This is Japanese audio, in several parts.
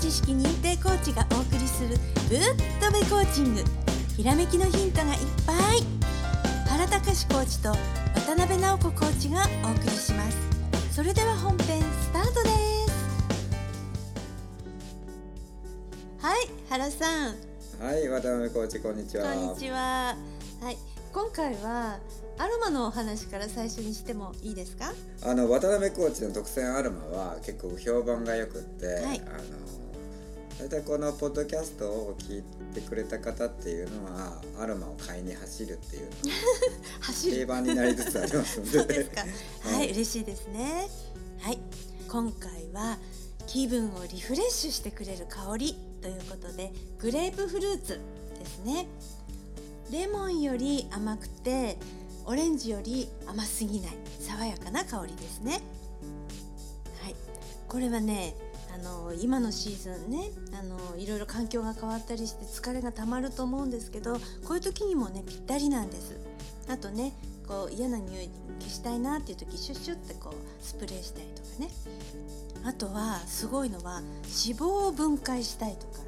知識認定コーチがお送りするぶっとべコーチング。ひらめきのヒントがいっぱい。原隆コーチと渡辺直子コーチがお送りします。それでは本編スタートです。はい原さん。はい、渡辺コーチ、こんにちは。こんにちは。はい今回はアロマのお話から最初にしてもいいですか？あの渡辺コーチの特選アロマは結構評判が良くって、い。あの大体このポッドキャストを聞いてくれた方っていうのはアロマを買いに走るっていう 走る定番になりつつありますので。そうですか。はい、はい嬉しいですね。はい、今回は気分をリフレッシュしてくれる香りということで、グレープフルーツですね。レモンより甘くて、オレンジより甘すぎない爽やかな香りですね。はい、これはね。あの今のシーズンねあのいろいろ環境が変わったりして疲れがたまると思うんですけどこういう時にもねぴったりなんです。あとねこう嫌な匂い消したいなっていう時シュッシュッてこうスプレーしたりとかね。あとはすごいのは脂肪を分解したいとか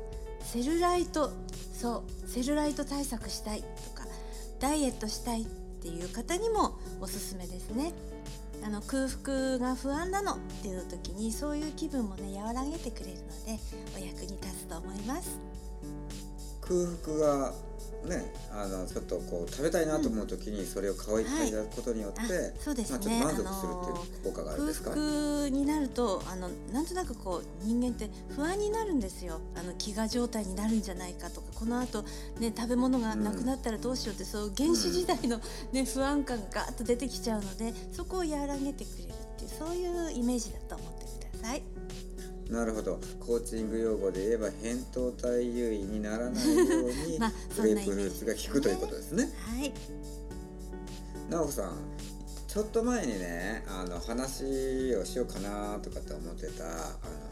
セルライトそうセルライト対策したいとかダイエットしたいっていう方にもおすすめですね。あの空腹が不安なのっていう時にそういう気分もね和らげてくれるのでお役に立つと思います。空腹がね、あのちょっとこう食べたいなと思う時にそれを香りいただくことによって、あそうですまあちょっねと満足するっていう効果があるんですか。空腹になるとあのなんとなくこう人間って不安になるんですよあの飢餓状態になるんじゃないかとかこのあと、ね、食べ物がなくなったらどうしようって、そういう原始時代の、ね、不安感がガーッと出てきちゃうのでそこを和らげてくれるっていうそういうイメージだと思ってください。なるほど。コーチング用語で言えば扁桃体優位にならないように まあグレープフルーツが効くということですね。はい、直子さんちょっと前にねあの話をしようかなとかって思ってたあの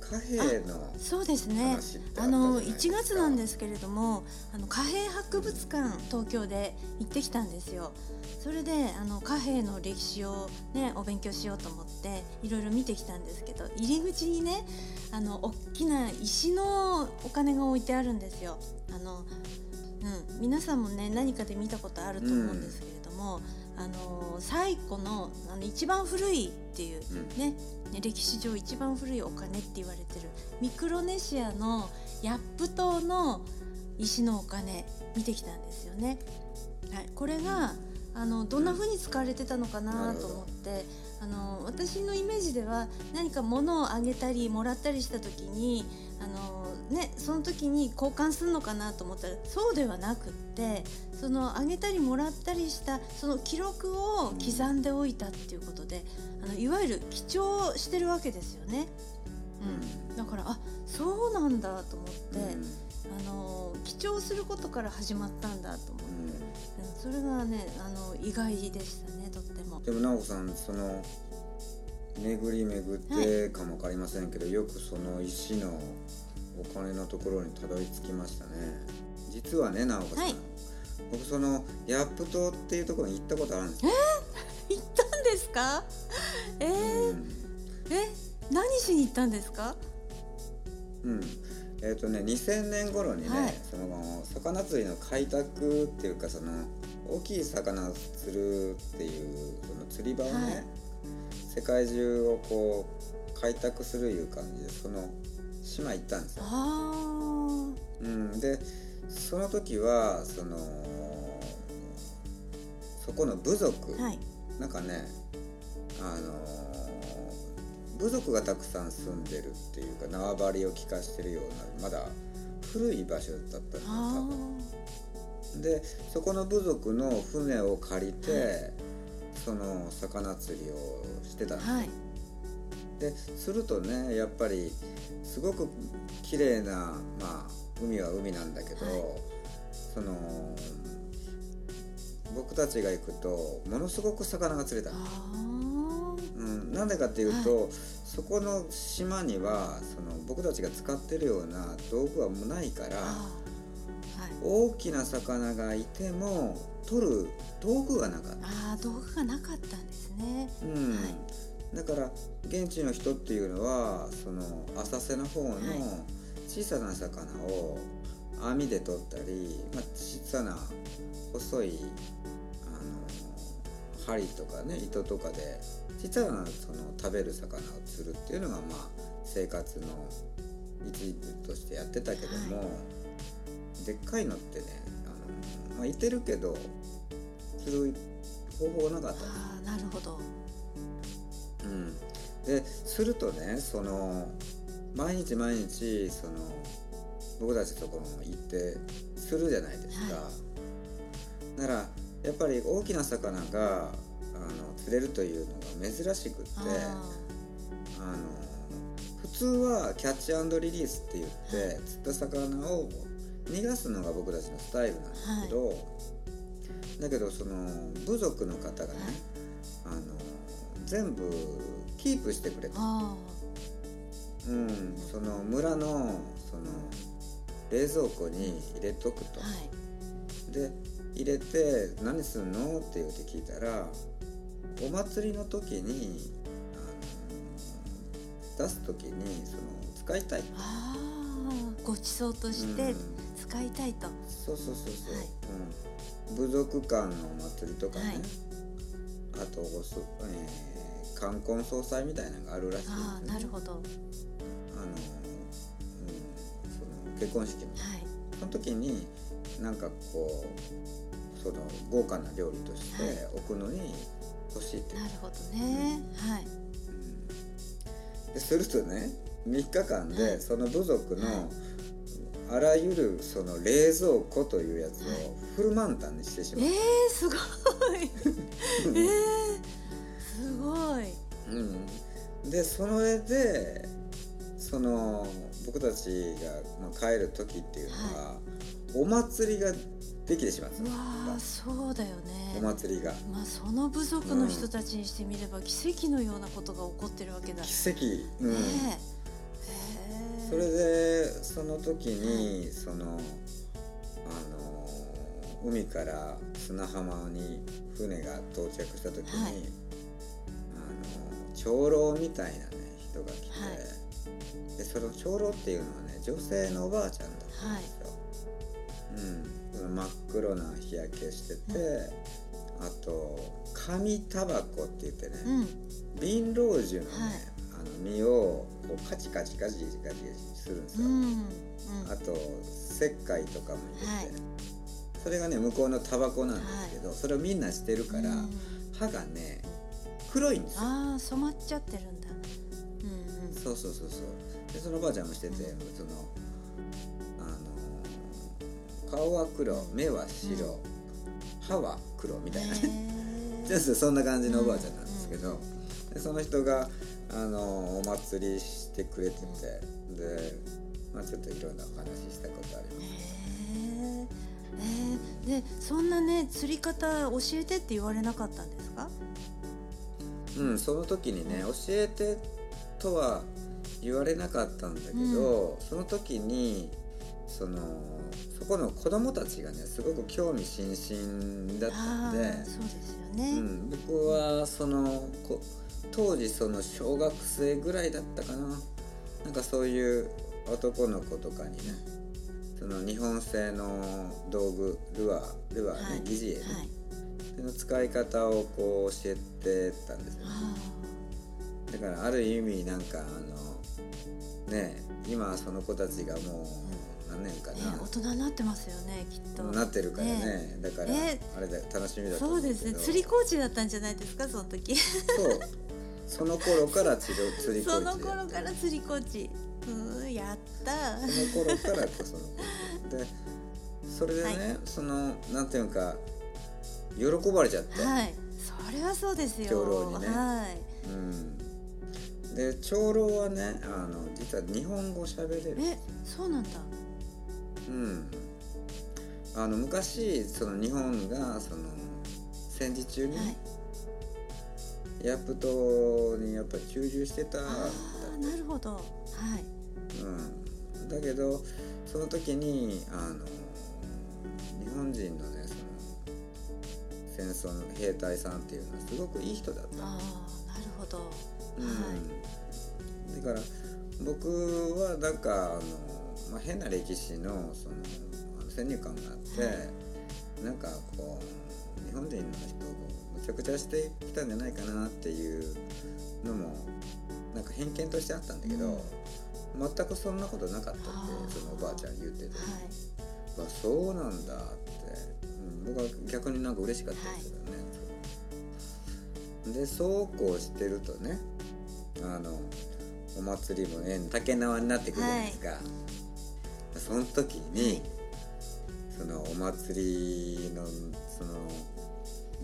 貨幣のそうですね。あのですか。1月なんですけれどもあの貨幣博物館東京で行ってきたんですよそれであの貨幣の歴史をねお勉強しようと思っていろいろ見てきたんですけど入り口にねあの大きな石のお金が置いてあるんですよあの、うん、皆さんもね何かで見たことあると思うんですけれども、あの最古のあの一番古いっていううんね、ね歴史上一番古いお金って言われてるミクロネシアのヤップ島の石のお金見てきたんですよね。はい、これがあのどんな風に使われてたのかなと思って、あの私のイメージでは何か物をあげたりもらったりした時にあの、ね、その時に交換するのかなと思ったらそうではなくってそのあげたりもらったりしたその記録を刻んでおいたっていうことで、あのいわゆる記帳してるわけですよね。うん、だからあそうなんだと思って、あの記帳することから始まったんだとそれがねあの意外でしたねとっても。でも直子さんその巡り巡ってかも分かりませんけど、よくその石のお金のところにたどり着きましたね。実はね直子さん、はい。僕そのヤップ島っていうところに行ったことあるんですよ、行ったんですか？えー？うん。え？何しに行ったんですか？うん。えっ、とね2000年頃にね、はい。その魚釣りの開拓っていうかその大きい魚を釣るっていうその釣り場をね、はい。世界中をこう開拓するいう感じでその島行ったんですよ。あうん、でその時はそのそこの部族、あはい。なんかねあの部族がたくさん住んでるっていうか縄張りを利かしてるようなまだ古い場所だったんだあ多分でそこの部族の船を借りて、はその魚釣りをしてたんですよはい。でするとねやっぱりすごく綺麗なまあ海は海なんだけど、はい。その僕たちが行くとものすごく魚が釣れたあの、ー。うん、なんでかっていうと、そこの島にはその僕たちが使ってるような道具はもうないから大きな魚がいても取る道具がなかった。あー道具がなかったんですね。うん。はい。だから現地の人っていうのはその浅瀬の方の小さな魚を網で取ったり、まあ、小さな細いあの針とかね糸とかで小さなその食べる魚を釣るっていうのがまあ生活の一部としてやってたけども、はでっかいのってねあの、まあ、いてるけど釣る方法がなかった。ああなるほど。うん、でするとねその毎日毎日その僕たちのところに行ってするじゃないですか、はならやっぱり大きな魚があの釣れるというのが珍しくってああの普通はキャッチリリースって言って、釣った魚を逃がすのが僕たちのスタイルなんですけど、だけどその部族の方がね、はい。あの全部キープしてくれた、あうん、その村のその冷蔵庫に入れとくと、あはい。で入れて「何すんの?」って言って聞いたらお祭りの時にあの出す時にその使いたい、ああご馳走として。うん使いたいと、そうそうそうそう、はい。うん、部族間のお祭りとかね、はい。あとおそ、えー冠婚葬祭みたいなのがあるらしいね、ああなるほど。はあの、うん、その結婚式の。い。その時になんかこうその豪華な料理としてはい。置くのに欲しいって、なるほどね、はい。うん。でするとね3日間はい。でその部族のはあらゆるその冷蔵庫というやつはいをフル満タンにしてしまえう、ー、すごい。えー、すごい。うん、でその上でその僕たちが、まあ、帰る時っていうのは、お祭りができてしまうわーそうだよね。お祭りが。まあその部族の人たちにしてみれば奇跡のようなことが起こってるわけだ、ね奇跡、うん、えへえそれでその時に、そのあの海から砂浜に船が到着した時に、はい。あの長老みたいなね人が来て、はい。でその長老っていうのはね女性のおばあちゃんだったんですよ。うん、その真っ黒な日焼けしてて、あと紙タバコって言ってね、うん。瓶老樹のね、はいあの実をこうカチカチカチカチするんですよ、うんうんあと石灰とかも入れて、はいそれがね向こうのタバコなんですけど、それをみんなしてるから、歯がね黒いんですよああ染まっちゃってるんだうんうんそうそうそうそうでそのおばあちゃんもしてて、そのあの顔は黒目は白、歯は黒みたいなね、そんな感じのおばあちゃんなんですけど、でその人があのお祭りしてくれててで、まあ、ちょっといろんなお話ししたことあります。ええー、でそんなね釣り方教えてって言われなかったんですか？うん、その時にね教えてとは言われなかったんだけど、その時にそのそこの子供たちがねすごく興味津々だったんで、そうですようね、ん、僕はそのこ当時その小学生ぐらいだったかな。なんかそういう男の子とかにねその日本製の道具ルアールアーね、はい疑似餌ね、はい。その使い方をこう教えてたんですよね。あだからある意味なんかあのね今その子たちがもう何年かあ、ねな、大人になってますよねきっと。なってるからね。だから、ねあれだ楽しみだとそうですね。釣りコーチだったんじゃないですかその時。そうその頃から釣り釣りコーチでその頃から釣りコーチうんやった。その頃からこそのコーチでそれでね、はい。そのなんていうか喜ばれちゃって、はい。それはそうですよ。長老にね。はい。うん、で長老はねあの実は日本語喋れる。えそうなんだ。うん、あの昔その日本がその戦時中に、はいヤプトにやっぱり駐留してた。ああなるほど。はい。うん、だけどその時にあの日本人のねその戦争の兵隊さんっていうのはすごくいい人だった。ああなるほど。うん、だから僕はなんかあの、まあ、変な歴史のその先入観があって、なんかこう日本人の人をむちゃくちゃしてきたんじゃないかなっていうのもなんか偏見としてあったんだけど、全くそんなことなかったってそのおばあちゃん言ってて、はい。あそうなんだって、うん、僕は逆になんか嬉しかったですけどね、でそうこうしてるとねあのお祭りもね竹縄になってくるじゃないですか、その時に、そのお祭りのその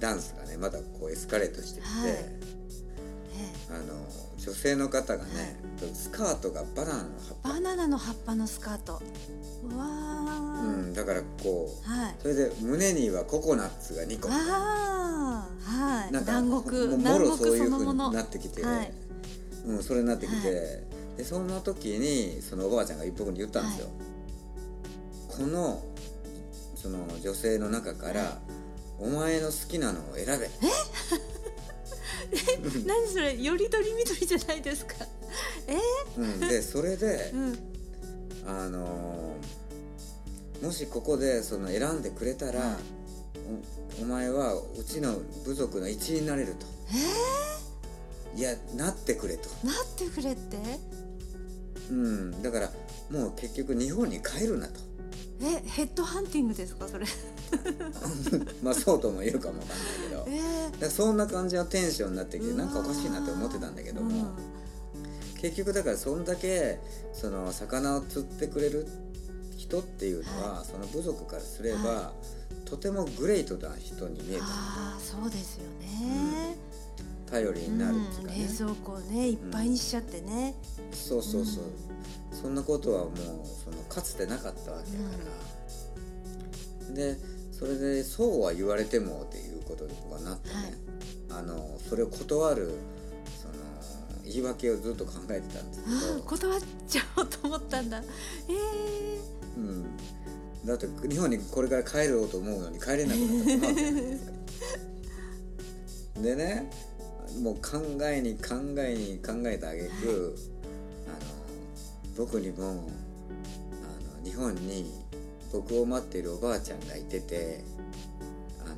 ダンスがねまだこうエスカレートしてきて、はい。えあの女性の方がね、スカートがバナナの葉っぱ。バナナの葉っぱのスカート。うわー、うん、だからこうはい。それで胸にはココナッツが2個。ああはい。なんか南国もろそう国いうのもの。なってきて、はい。うん、それになってきて、はい。でその時にそのおばあちゃんが僕に言ったんですよ、このその女性の中から、はお前の好きなのを選べ。何それ？よりどりみどりじゃないですか。え？うん、でそれでー、うん。あのーもしここでその選んでくれたら、はいおお前はうちの部族の一員になれると。え？いやなってくれと、ー、なってくれって？うん、だからもう結局日本に帰るなと。え？ヘッドハンティングですか？それ まあそうとも言うかもわかんないけど。えー。そんな感じのテンションになってきてなんかおかしいなって思ってたんだけども、結局だからそんだけその魚を釣ってくれる人っていうのは、その部族からすれば、はとてもグレートな人に見えた。ああそうですよね、頼りになるっていうかね、うん、冷蔵庫をねいっぱいにしちゃってね、そうそうそう、そんなことはもうそのかつてなかったわけだから、でそれでそうは言われてもっていうことになってね、あのそれを断るその言い訳をずっと考えてたんですけああど、断っちゃおうと思ったんだ。ええうん、だって日本にこれから帰ろうと思うのに帰れなくなった。でねもう考えに考えに考えたあげく、あの僕にもあの日本に僕を待っているおばあちゃんがいててあの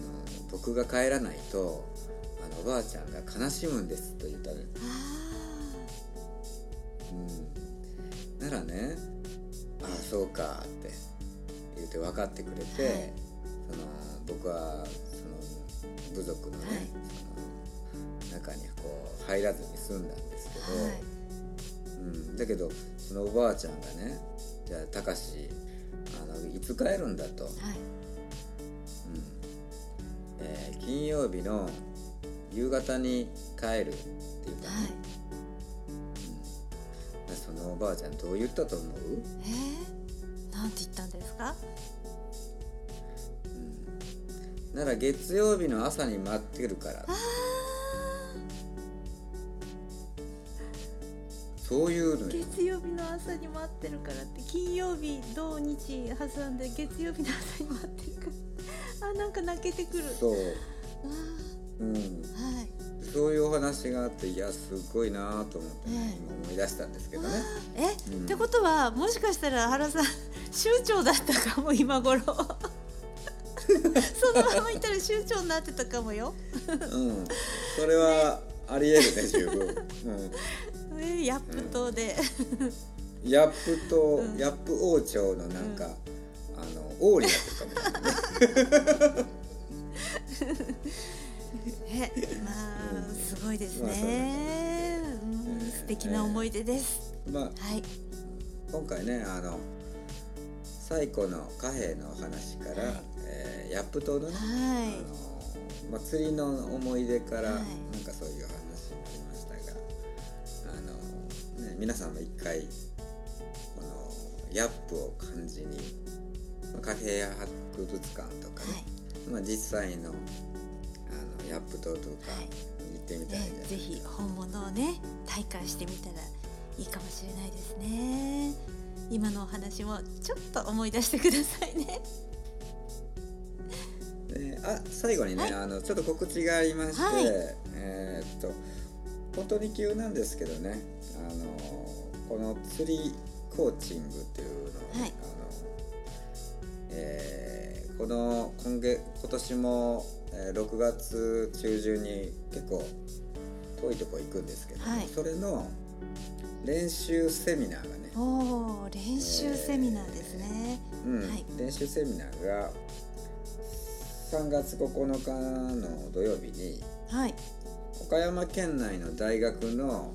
僕が帰らないとあのおばあちゃんが悲しむんですと言ったの、うん、ならねああそうかって言って分かってくれて、はい。その僕はその部族のね、はい。その中にこう入らずに済んだんですけど、はい。うん、だけどそのおばあちゃんがね「じゃあたかしいつ帰るんだ」と、うん。はいえー金曜日の夕方に帰るって言ったの、はい。うん、そのおばあちゃんどう言ったと思う、えー、なんて言ったんですか？うん、なら月曜日の朝に待ってるから。あそういうの月曜日の朝に待ってるからって金曜日土日挟んで月曜日の朝に待ってるから。あなんか泣けてくる。そう、あうん、ーはい。そういうお話があっていやすごいなと思って、ねええ。今思い出したんですけどね。え、うん。ってことはもしかしたら原さん州長だったかも今頃。そのままいたら州長になってたかもよ、うん、それはありえるね十分。うんえー、ヤップ島で、ヤップと、うん。ヤップ王朝のなんか、あの王になってるかも。ね。えまあ、うんすごいですね、うんえー素敵な思い出です、まあはい。今回ねあの最古の貨幣のお話から、はい。えーヤップ島のね、はい。あのまあ、釣りの思い出から、はい。なんかそういう話ね、皆さんも一回このヤップを感じにまあ貨幣博物館とかね、まあ、実際のあのヤップ島とかはい。行ってみたらいじゃないね、ぜひ本物をね体感してみたらいいかもしれないですね。今のお話もちょっと思い出してくださいね。であ最後にね、はい。あのちょっと告知がありまして、はい。えーっと本当に急なんですけどね。あのこの釣りコーチングっていうのを、はい。あのえーこの今月今年も、えー6月中旬に結構遠いとこ行くんですけど、はい。それの練習セミナーがね、おお練習セミナーですね、うん。はい。練習セミナーが3月9日の土曜日にはい岡山県内の大学の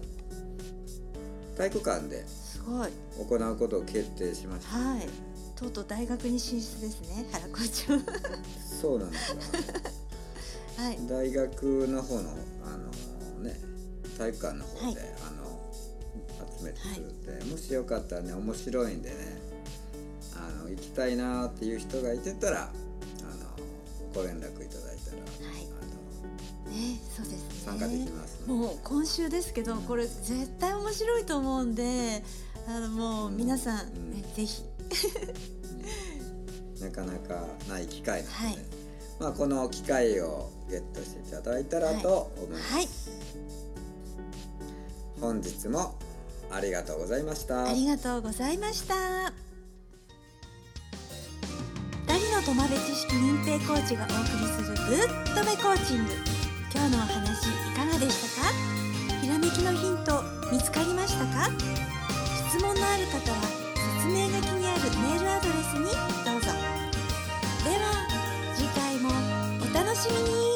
体育館ですごい。行うことを決定しました、はい。とうとう大学に進出ですね原校長。そうなんですよ。はい。大学の方のあのね体育館の方で、はい。あの集めてくれて、もしよかったらね面白いんでねあの行きたいなっていう人がいてたらあのご連絡い参加できます。のでもう今週ですけどこれ絶対面白いと思うんであのもう皆さん、うん。ねぜひ。なかなかない機会なので、はい。まあ、この機会をゲットしていただいたらと思います、はい。本日もありがとうございました。ありがとうございました。二人の友部知識認定コーチがお送りするぶっとべコーチング。今日のお話でしたか？ひらめきのヒント見つかりましたか？質問のある方は説明書きにあるメールアドレスにどうぞ。では次回もお楽しみに。